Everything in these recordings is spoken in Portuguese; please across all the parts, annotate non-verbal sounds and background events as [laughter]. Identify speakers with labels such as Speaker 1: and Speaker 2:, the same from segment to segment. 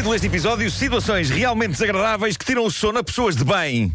Speaker 1: título deste episódio: Situações realmente desagradáveis que tiram o sono a pessoas de bem.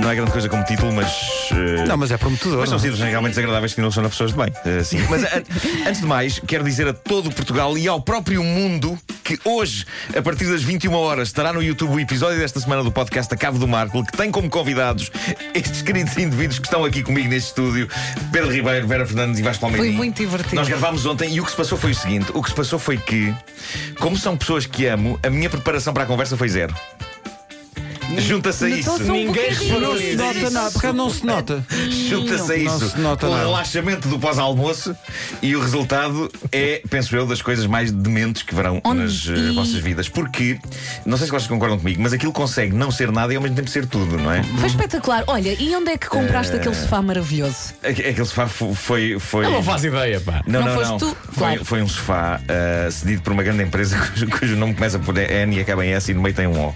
Speaker 1: Não é grande coisa como título, mas. eh,
Speaker 2: Não, mas é prometedor.
Speaker 1: mas são
Speaker 2: não?
Speaker 1: situações realmente desagradáveis que tiram o sono a pessoas de bem. Eh, sim. Mas an- antes de mais, quero dizer a todo Portugal e ao próprio mundo que hoje, a partir das 21 horas, estará no YouTube o episódio desta semana do podcast A Cabo do Marco, que tem como convidados estes queridos indivíduos que estão aqui comigo neste estúdio: Pedro Ribeiro, Vera Fernandes e Vasco Palmeirinho.
Speaker 3: Foi muito divertido.
Speaker 1: Nós gravámos ontem e o que se passou foi o seguinte: o que se passou foi que, como são pessoas que amo, a minha preparação para a conversa foi zero. [laughs] Junta-se a isso.
Speaker 3: Notou-se um
Speaker 1: Ninguém
Speaker 3: bocadinho.
Speaker 1: reparou
Speaker 2: Não se
Speaker 1: nisso.
Speaker 2: nota nada, porque não se nota. [laughs]
Speaker 1: Junta-se a
Speaker 2: Não
Speaker 1: isso.
Speaker 2: se nota
Speaker 1: o
Speaker 2: nada.
Speaker 1: relaxamento do pós-almoço e o resultado é, penso eu, das coisas mais dementes que verão
Speaker 3: Onde-
Speaker 1: nas eh,
Speaker 3: e-
Speaker 1: vossas vidas. Porque, não sei se vocês concordam comigo, mas aquilo consegue não ser nada e ao mesmo tempo ser tudo, não é?
Speaker 3: Foi espetacular. Olha, e onde é que compraste aquele sofá maravilhoso?
Speaker 1: Aque- Aquele sofá fo- foi. foi...
Speaker 4: Eu não faço ideia, pá.
Speaker 1: Não,
Speaker 3: Não
Speaker 1: não,
Speaker 3: foste
Speaker 1: não.
Speaker 3: tu?
Speaker 1: Foi,
Speaker 3: Claro.
Speaker 1: foi um sofá ah, cedido por uma grande empresa [laughs] cujo, cujo nome começa por N e acaba em S e no meio tem um O.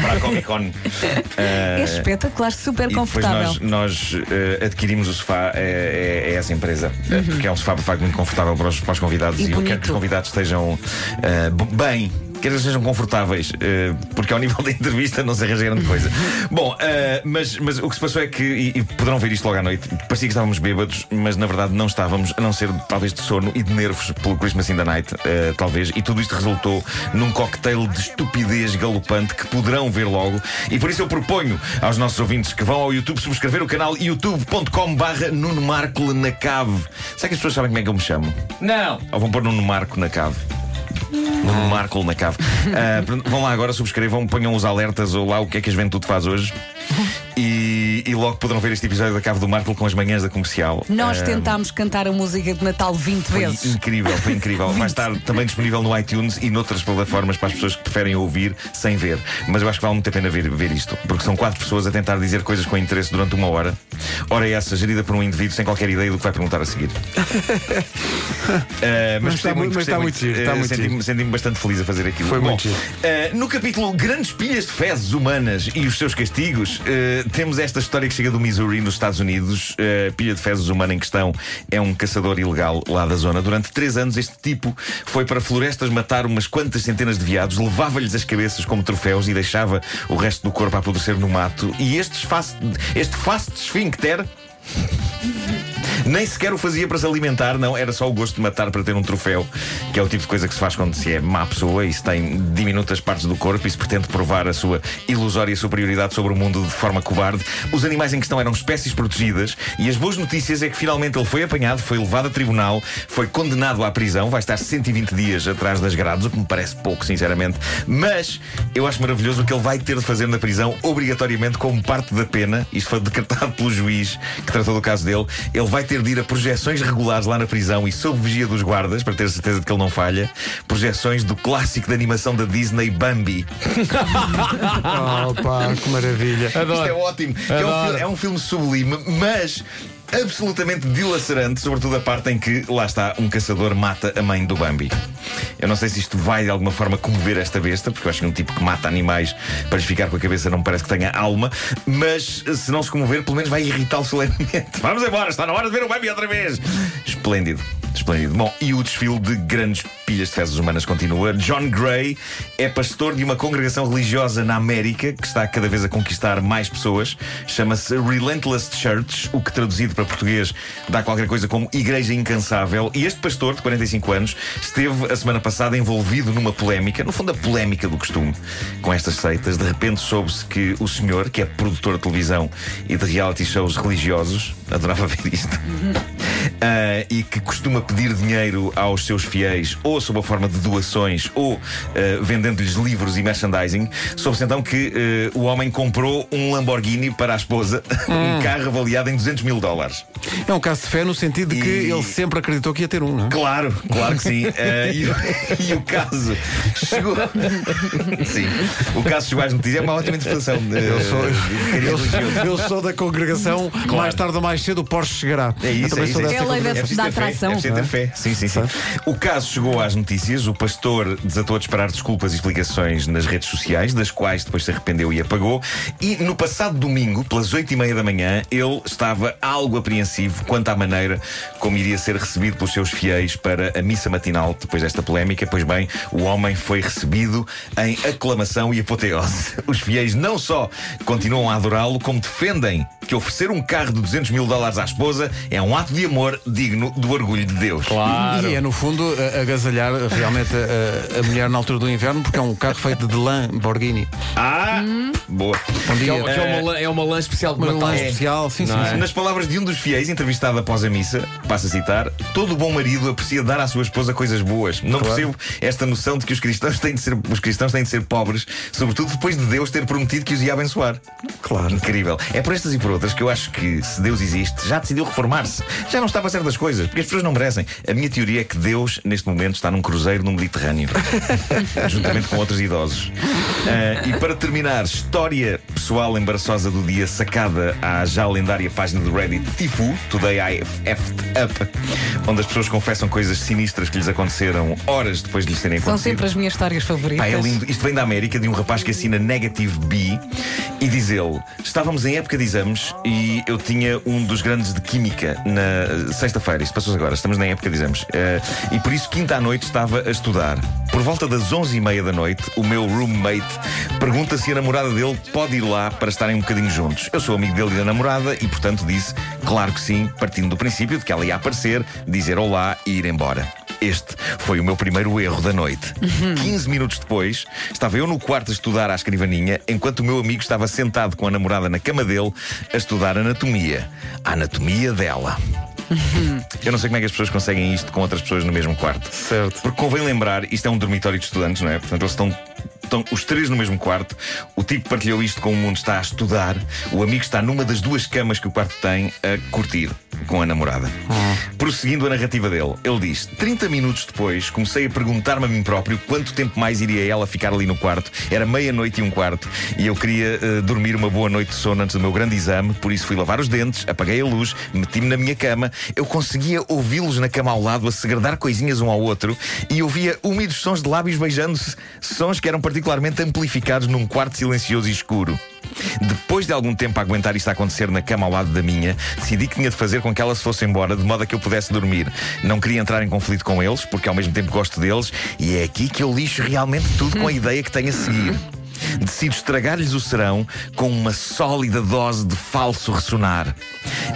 Speaker 1: Para a Comic Con. [laughs]
Speaker 3: é espetacular, super confortável.
Speaker 1: nós, nós eh, adquirimos o sofá a, a- a essa empresa, eh, porque é um sofá de facto muito confortável para os, para os convidados
Speaker 3: E
Speaker 1: e, eu quero que os convidados estejam b- bem. Que sejam confortáveis, eh, porque ao nível [laughs] da entrevista não se arranja grande coisa. [laughs] Bom, eh, mas, mas o que se passou é que, e, e poderão ver isto logo à noite, parecia que estávamos bêbados, mas na verdade não estávamos, a não ser talvez de sono e de nervos pelo Christmas in the Night, eh, talvez, e tudo isto resultou num cocktail de estupidez galopante que poderão ver logo. E por isso eu proponho aos nossos ouvintes que vão ao YouTube subscrever o canal youtube.com/barra Nuno Marco na cave. Será que as pessoas sabem como é que eu me chamo?
Speaker 4: Não.
Speaker 1: Ou vão pôr Nuno Marco na cave? Nuno Marco na cave. Pronto, vão lá agora, subscrevam, ponham os alertas ou lá o que é que a juventude faz hoje. Logo poderão ver este episódio da Cave do Marco com as manhãs da comercial.
Speaker 3: Nós tentámos cantar a música de Natal 20
Speaker 1: foi
Speaker 3: vezes.
Speaker 1: incrível, foi incrível. [laughs] Vai estar também disponível no iTunes e noutras plataformas para as pessoas que preferem ouvir sem ver. Mas eu acho que vale muito a pena ver, ver isto, porque são quatro pessoas a tentar dizer coisas com interesse durante uma hora. Hora essa gerida por um indivíduo sem qualquer ideia do que vai perguntar a seguir. [laughs] Ah,
Speaker 2: Mas
Speaker 1: gostei
Speaker 2: está muito- mas está muito giro, está
Speaker 1: Ah,
Speaker 2: muito
Speaker 1: senti-me senti-me bastante feliz a fazer aquilo.
Speaker 2: Foi
Speaker 1: Bom,
Speaker 2: muito giro.
Speaker 1: ah, no capítulo Grandes Pilhas de Fezes Humanas e os seus castigos, ah, temos esta história que chega do Missouri, nos Estados Unidos. A pilha de fezes humana em questão é um caçador ilegal lá da zona. Durante três anos, este tipo foi para florestas matar umas quantas centenas de veados, levava-lhes as cabeças como troféus e deixava o resto do corpo a apodrecer no mato. E estes face, este face de esfíncter. Nem sequer o fazia para se alimentar, não, era só o gosto de matar para ter um troféu, que é o tipo de coisa que se faz quando se é má pessoa e se tem diminutas partes do corpo e se pretende provar a sua ilusória superioridade sobre o mundo de forma cobarde. Os animais em questão eram espécies protegidas e as boas notícias é que finalmente ele foi apanhado, foi levado a tribunal, foi condenado à prisão, vai estar 120 dias atrás das grades, o que me parece pouco, sinceramente. Mas eu acho maravilhoso o que ele vai ter de fazer na prisão, obrigatoriamente como parte da pena. Isto foi decretado pelo juiz que tratou do caso dele. Ele vai ter de ir a projeções regulares lá na prisão e sob vigia dos guardas, para ter certeza de que ele não falha. Projeções do clássico de animação da Disney, Bambi. [laughs]
Speaker 2: Oh, pá, que maravilha.
Speaker 1: Isto é
Speaker 4: Adoro.
Speaker 1: ótimo. É, um
Speaker 4: Adoro.
Speaker 1: filme, é um filme sublime, mas absolutamente dilacerante, sobretudo a parte em que, lá está, um caçador mata a mãe do Bambi. Eu não sei se isto vai de alguma forma comover esta besta, porque eu acho que um tipo que mata animais para ficar com a cabeça não parece que tenha alma, mas se não se comover, pelo menos vai irritá-lo solenemente. [laughs] Vamos embora, está na hora de ver o Bambi outra vez. Esplêndido. Esplêndido. Bom, e o desfile de grandes pilhas de fezes humanas continua. John Gray é pastor de uma congregação religiosa na América que está cada vez a conquistar mais pessoas. Chama-se Relentless Church, o que traduzido para português dá qualquer coisa como Igreja Incansável. E este pastor, de 45 anos, esteve a semana passada envolvido numa polémica, no fundo a polémica do costume, com estas seitas. De repente soube-se que o senhor, que é produtor de televisão e de reality shows religiosos, adorava ver isto. Ah, [laughs] e que costuma pedir dinheiro aos seus fiéis, ou sob a forma de doações, ou ah, vendendo-lhes livros e merchandising. Soube-se então que ah, o homem comprou um Lamborghini para a esposa, [laughs] um carro avaliado em 200 mil dólares.
Speaker 2: É um caso de fé no sentido de que
Speaker 1: E-
Speaker 2: ele sempre acreditou que ia ter um, não é?
Speaker 1: Claro, claro que sim. Ah, [laughs] e, o- [laughs] e o caso chegou. sim, o caso chegou às notícias. É uma ótima interpretação.
Speaker 2: Eu sou,
Speaker 1: religioso.
Speaker 2: eu sou da congregação, mais tarde ou mais cedo o Porsche chegará.
Speaker 1: É isso,
Speaker 2: eu
Speaker 1: é isso, é
Speaker 3: É a lei da, da atração.
Speaker 1: É fé. Sim, sim, sim. O caso chegou às notícias. O pastor desatou a disparar desculpas e explicações nas redes sociais, das quais depois se arrependeu e apagou. E no passado domingo, pelas oito e meia da manhã, ele estava algo apreensivo quanto à maneira como iria ser recebido pelos seus fiéis para a missa matinal depois desta polémica. Pois bem, o homem foi recebido em aclamação e apoteose. [laughs] Os fiéis não só continuam a adorá-lo, como defendem que oferecer um carro de 200 mil dólares à esposa é um ato de amor digno do orgulho de Deus.
Speaker 2: E é, no fundo, a- agasalhar realmente a, a mulher na altura do inverno, porque é um carro feito de lã Borghini.
Speaker 1: Ah, boa.
Speaker 2: Bom
Speaker 4: Que
Speaker 2: dia.
Speaker 4: é, que é uma, lã- é uma lã especial de
Speaker 2: Uma
Speaker 4: Natal.
Speaker 2: lã especial, sim, sim,
Speaker 4: é?
Speaker 2: sim.
Speaker 1: Nas palavras de um dos fiéis entrevistado após a missa, passa a citar: Todo bom marido aprecia dar à sua esposa coisas boas. Não percebo esta noção de que os cristãos têm de ser, os cristãos têm de ser pobres, sobretudo depois de Deus ter prometido que os ia abençoar.
Speaker 2: Claro.
Speaker 1: Incrível. É por estas e por outras que eu acho que, se Deus existe, já decidiu reformar-se. Já não estava a certas coisas, porque as pessoas não merecem. A minha teoria é que Deus, neste momento, está num cruzeiro no Mediterrâneo, [laughs] juntamente com outros idosos. Ah, e para terminar, história pessoal embaraçosa do dia sacada à já lendária página do Reddit Tifu, Today I Effed Up, onde as pessoas confessam coisas sinistras que lhes aconteceram horas depois de lhes terem
Speaker 3: São
Speaker 1: acontecido.
Speaker 3: sempre as minhas histórias favoritas.
Speaker 1: Pá, é lindo. Isto vem da América, de um rapaz que assina Negative B e diz ele: Estávamos em época de exames e eu tinha um dos grandes de Química na sexta-feira. Isto passou agora, estamos na época de exames. Eh, e por isso, quinta à noite, estava a estudar. Por volta das onze e meia da noite, o meu roommate pergunta se a namorada dele pode ir lá para estarem um bocadinho juntos. Eu sou amigo dele e da namorada e, portanto, disse: Claro que sim, partindo do princípio de que ela ia aparecer, dizer olá e ir embora. Este foi o meu primeiro erro da noite. 15 minutos depois, estava eu no quarto a estudar à escrivaninha, enquanto o meu amigo estava sentado com a namorada na cama dele a estudar anatomia. A anatomia dela. Eu não sei como é que as pessoas conseguem isto com outras pessoas no mesmo quarto.
Speaker 2: Certo.
Speaker 1: Porque convém lembrar, isto é um dormitório de estudantes, não é? Portanto, eles estão. Estão os três no mesmo quarto, o tipo partilhou isto com o mundo, está a estudar, o amigo está numa das duas camas que o quarto tem a curtir com a namorada. Prosseguindo a narrativa dele, ele diz: 30 minutos depois comecei a perguntar-me a mim próprio quanto tempo mais iria ela ficar ali no quarto. Era meia-noite e um quarto e eu queria eh, dormir uma boa noite de sono antes do meu grande exame, por isso fui lavar os dentes, apaguei a luz, meti-me na minha cama. Eu conseguia ouvi-los na cama ao lado a segredar coisinhas um ao outro e ouvia úmidos sons de lábios beijando-se, sons que eram particularmente amplificados num quarto silencioso e escuro. Depois de algum tempo a aguentar isto a acontecer na cama ao lado da minha, decidi que tinha de fazer com que ela se fosse embora, de modo a que eu pudesse dormir. Não queria entrar em conflito com eles, porque ao mesmo tempo gosto deles, e é aqui que eu lixo realmente tudo com a [laughs] ideia que tenho a seguir. Decido estragar-lhes o serão com uma sólida dose de falso ressonar.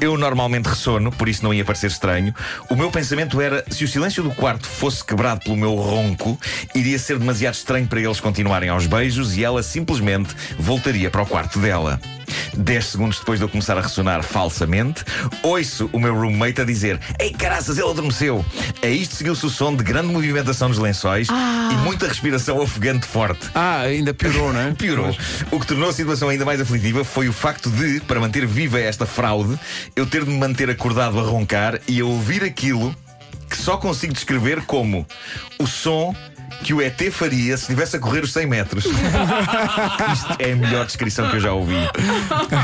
Speaker 1: Eu normalmente ressono, por isso não ia parecer estranho. O meu pensamento era: se o silêncio do quarto fosse quebrado pelo meu ronco, iria ser demasiado estranho para eles continuarem aos beijos e ela simplesmente voltaria para o quarto dela. Dez segundos depois de eu começar a ressonar falsamente, ouço o meu roommate a dizer: Ei, caraças, ele adormeceu! A isto seguiu-se o som de grande movimentação nos lençóis e muita respiração ofegante forte.
Speaker 2: Ah, ainda piorou, não é? [laughs]
Speaker 1: Piorou. O que tornou a situação ainda mais aflitiva foi o facto de, para manter viva esta fraude, eu ter de me manter acordado a roncar e a ouvir aquilo que só consigo descrever como o som que o ET faria se estivesse a correr os 100 metros. [laughs] Isto é a melhor descrição que eu já ouvi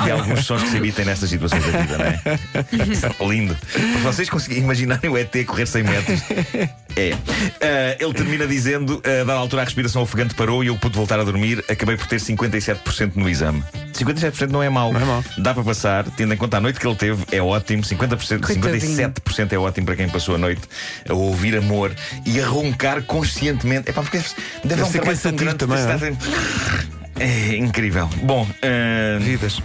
Speaker 1: de alguns sons que se emitem nestas situações da vida, não é? Lindo. Para vocês conseguirem imaginar o ET correr 100 metros. É. Ah, ele termina dizendo: a dada altura a respiração ofegante parou e eu pude voltar a dormir. Acabei por ter 57% no exame. 57% não é mau.
Speaker 2: Não é mau.
Speaker 1: Dá para passar, tendo em conta a noite que ele teve, é ótimo. 50%,
Speaker 3: Coitadinho.
Speaker 1: 57% é ótimo para quem passou a noite a ouvir amor e a roncar conscientemente. É pá, porque deve, dar um
Speaker 2: ser
Speaker 1: trabalho tão grande.
Speaker 2: também,
Speaker 1: É incrível. Bom, ah,
Speaker 2: Vidas.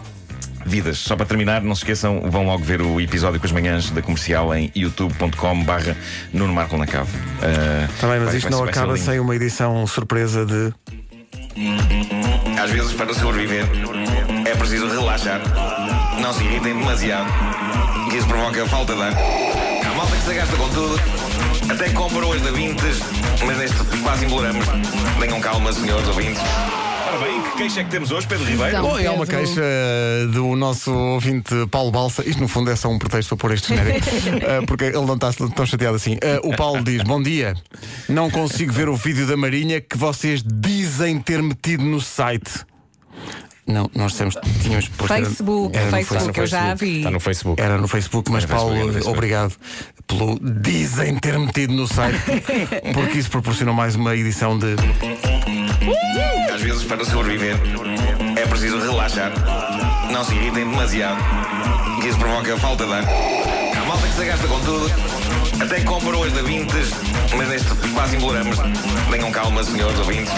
Speaker 1: Vidas, só para terminar, não se esqueçam, vão logo ver o episódio com as manhãs da comercial em youtube.com/barra Nuno Marco na Cave.
Speaker 2: Está bem, mas
Speaker 1: vai-
Speaker 2: isto
Speaker 1: vai
Speaker 2: não
Speaker 1: vai
Speaker 2: acaba sem uma edição surpresa de.
Speaker 1: Às vezes, para sobreviver, é preciso relaxar. Não se irritem demasiado, que isso provoca falta de ar. Há malta que se gasta com tudo, até comprou as da Vintes, mas neste quase imploramos. Tenham calma, senhores ouvintes. Ora bem, que queixa é que temos hoje, Pedro Ribeiro?
Speaker 3: Então.
Speaker 2: Bom, é uma
Speaker 3: Pedro.
Speaker 2: queixa eh, do nosso ouvinte Paulo Balsa. Isto, no fundo, é só um pretexto para pôr este genérico, [laughs] eh, porque ele não está tão chateado assim. Eh, o Paulo diz: Bom dia, não consigo ver o vídeo da Marinha que vocês dizem ter metido no site. Não, nós que tínhamos posto. era-
Speaker 3: Facebook,
Speaker 2: era no
Speaker 3: Facebook, eu já vi.
Speaker 4: Está no Facebook.
Speaker 2: Era no Facebook, mas
Speaker 1: no
Speaker 2: Paulo,
Speaker 1: Facebook, Facebook.
Speaker 2: obrigado pelo dizem ter metido no site, [laughs] porque isso proporcionou mais uma edição de.
Speaker 1: Às vezes, para sobreviver, é preciso relaxar. Não se irritem demasiado, que isso provoca falta de ar. Há malta que se gasta com tudo, até que compram as da Vintes, mas neste quase imploramos. Tenham calma, senhores ouvintes.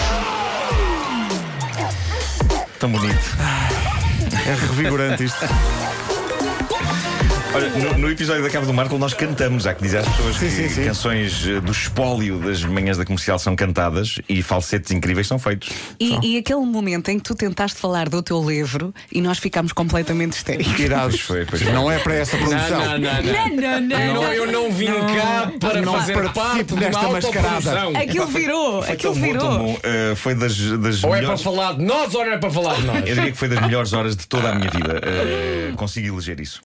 Speaker 1: Tão bonito.
Speaker 2: É revigorante isto.
Speaker 1: Olha, no, no episódio da Cava do Marco nós cantamos. Há que dizer às pessoas
Speaker 2: Sim,
Speaker 1: que
Speaker 2: sim, sim.
Speaker 1: canções eh, do espólio das manhãs da comercial são cantadas e falsetes incríveis são feitos.
Speaker 3: E, e aquele momento em que tu tentaste falar do teu livro e nós ficámos completamente histéricos.
Speaker 2: Irados.
Speaker 1: Foi, pois.
Speaker 2: Não é para essa produção.
Speaker 4: Não, não, não, não.
Speaker 3: Não, não,
Speaker 4: Não, eu não vim cá para
Speaker 2: Não
Speaker 4: fazer parte de
Speaker 2: desta mascarada.
Speaker 3: Aquilo virou,
Speaker 1: Foi
Speaker 3: aquilo
Speaker 1: tão bom, tão
Speaker 3: virou.
Speaker 1: bom. Eh, foi das, das
Speaker 4: Ou é para
Speaker 1: melhores.
Speaker 4: falar de nós ou não é para falar de nós.
Speaker 1: Eu diria que foi das melhores horas de toda a minha vida. Eh, consigo eleger isso.